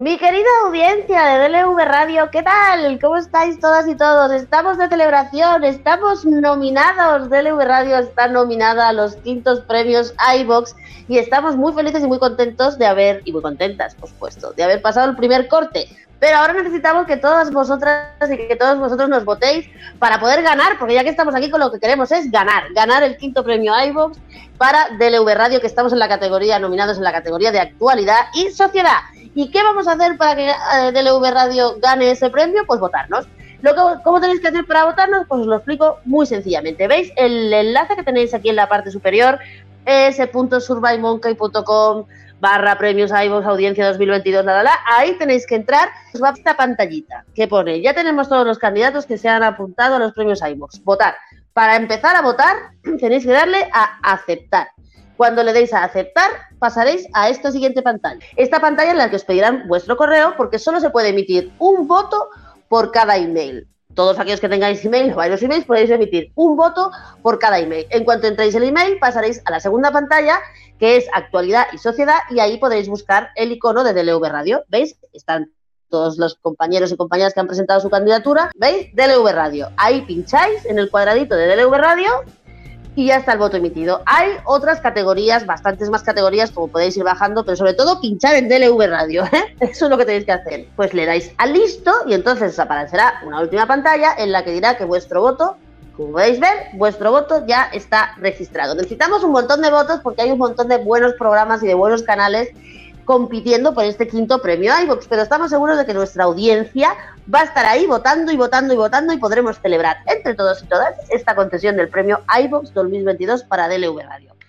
Mi querida audiencia de DLV Radio, ¿qué tal? ¿Cómo estáis todas y todos? Estamos de celebración, estamos nominados. DLV Radio está nominada a los quintos premios iBox y estamos muy felices y muy contentos de haber, y muy contentas, por supuesto, de haber pasado el primer corte. Pero ahora necesitamos que todas vosotras y que todos vosotros nos votéis para poder ganar, porque ya que estamos aquí con lo que queremos es ganar, ganar el quinto premio iBox para DLV Radio, que estamos en la categoría, nominados en la categoría de actualidad y sociedad. ¿Y qué vamos a hacer para que eh, DLV Radio gane ese premio? Pues votarnos. Lo que, ¿Cómo tenéis que hacer para votarnos? Pues os lo explico muy sencillamente. ¿Veis el enlace que tenéis aquí en la parte superior? s.surveymonkey.com barra premios iVoox audiencia 2022, la, la, ahí tenéis que entrar, os va esta pantallita que pone, ya tenemos todos los candidatos que se han apuntado a los premios iVoox, votar. Para empezar a votar tenéis que darle a aceptar. Cuando le deis a aceptar, pasaréis a esta siguiente pantalla. Esta pantalla en la que os pedirán vuestro correo porque solo se puede emitir un voto por cada email. Todos aquellos que tengáis email o varios emails podéis emitir un voto por cada email. En cuanto entréis el email, pasaréis a la segunda pantalla, que es actualidad y sociedad, y ahí podréis buscar el icono de DLV Radio. ¿Veis? Están todos los compañeros y compañeras que han presentado su candidatura. ¿Veis? DLV Radio. Ahí pincháis en el cuadradito de DLV Radio y ya está el voto emitido. Hay otras categorías, bastantes más categorías, como podéis ir bajando, pero sobre todo pinchar en DLV Radio. ¿eh? Eso es lo que tenéis que hacer. Pues le dais a listo y entonces aparecerá una última pantalla en la que dirá que vuestro voto, como podéis ver, vuestro voto ya está registrado. Necesitamos un montón de votos porque hay un montón de buenos programas y de buenos canales compitiendo por este quinto premio iVox, pero estamos seguros de que nuestra audiencia va a estar ahí votando y votando y votando y podremos celebrar entre todos y todas esta concesión del premio iVox 2022 para DLV Radio.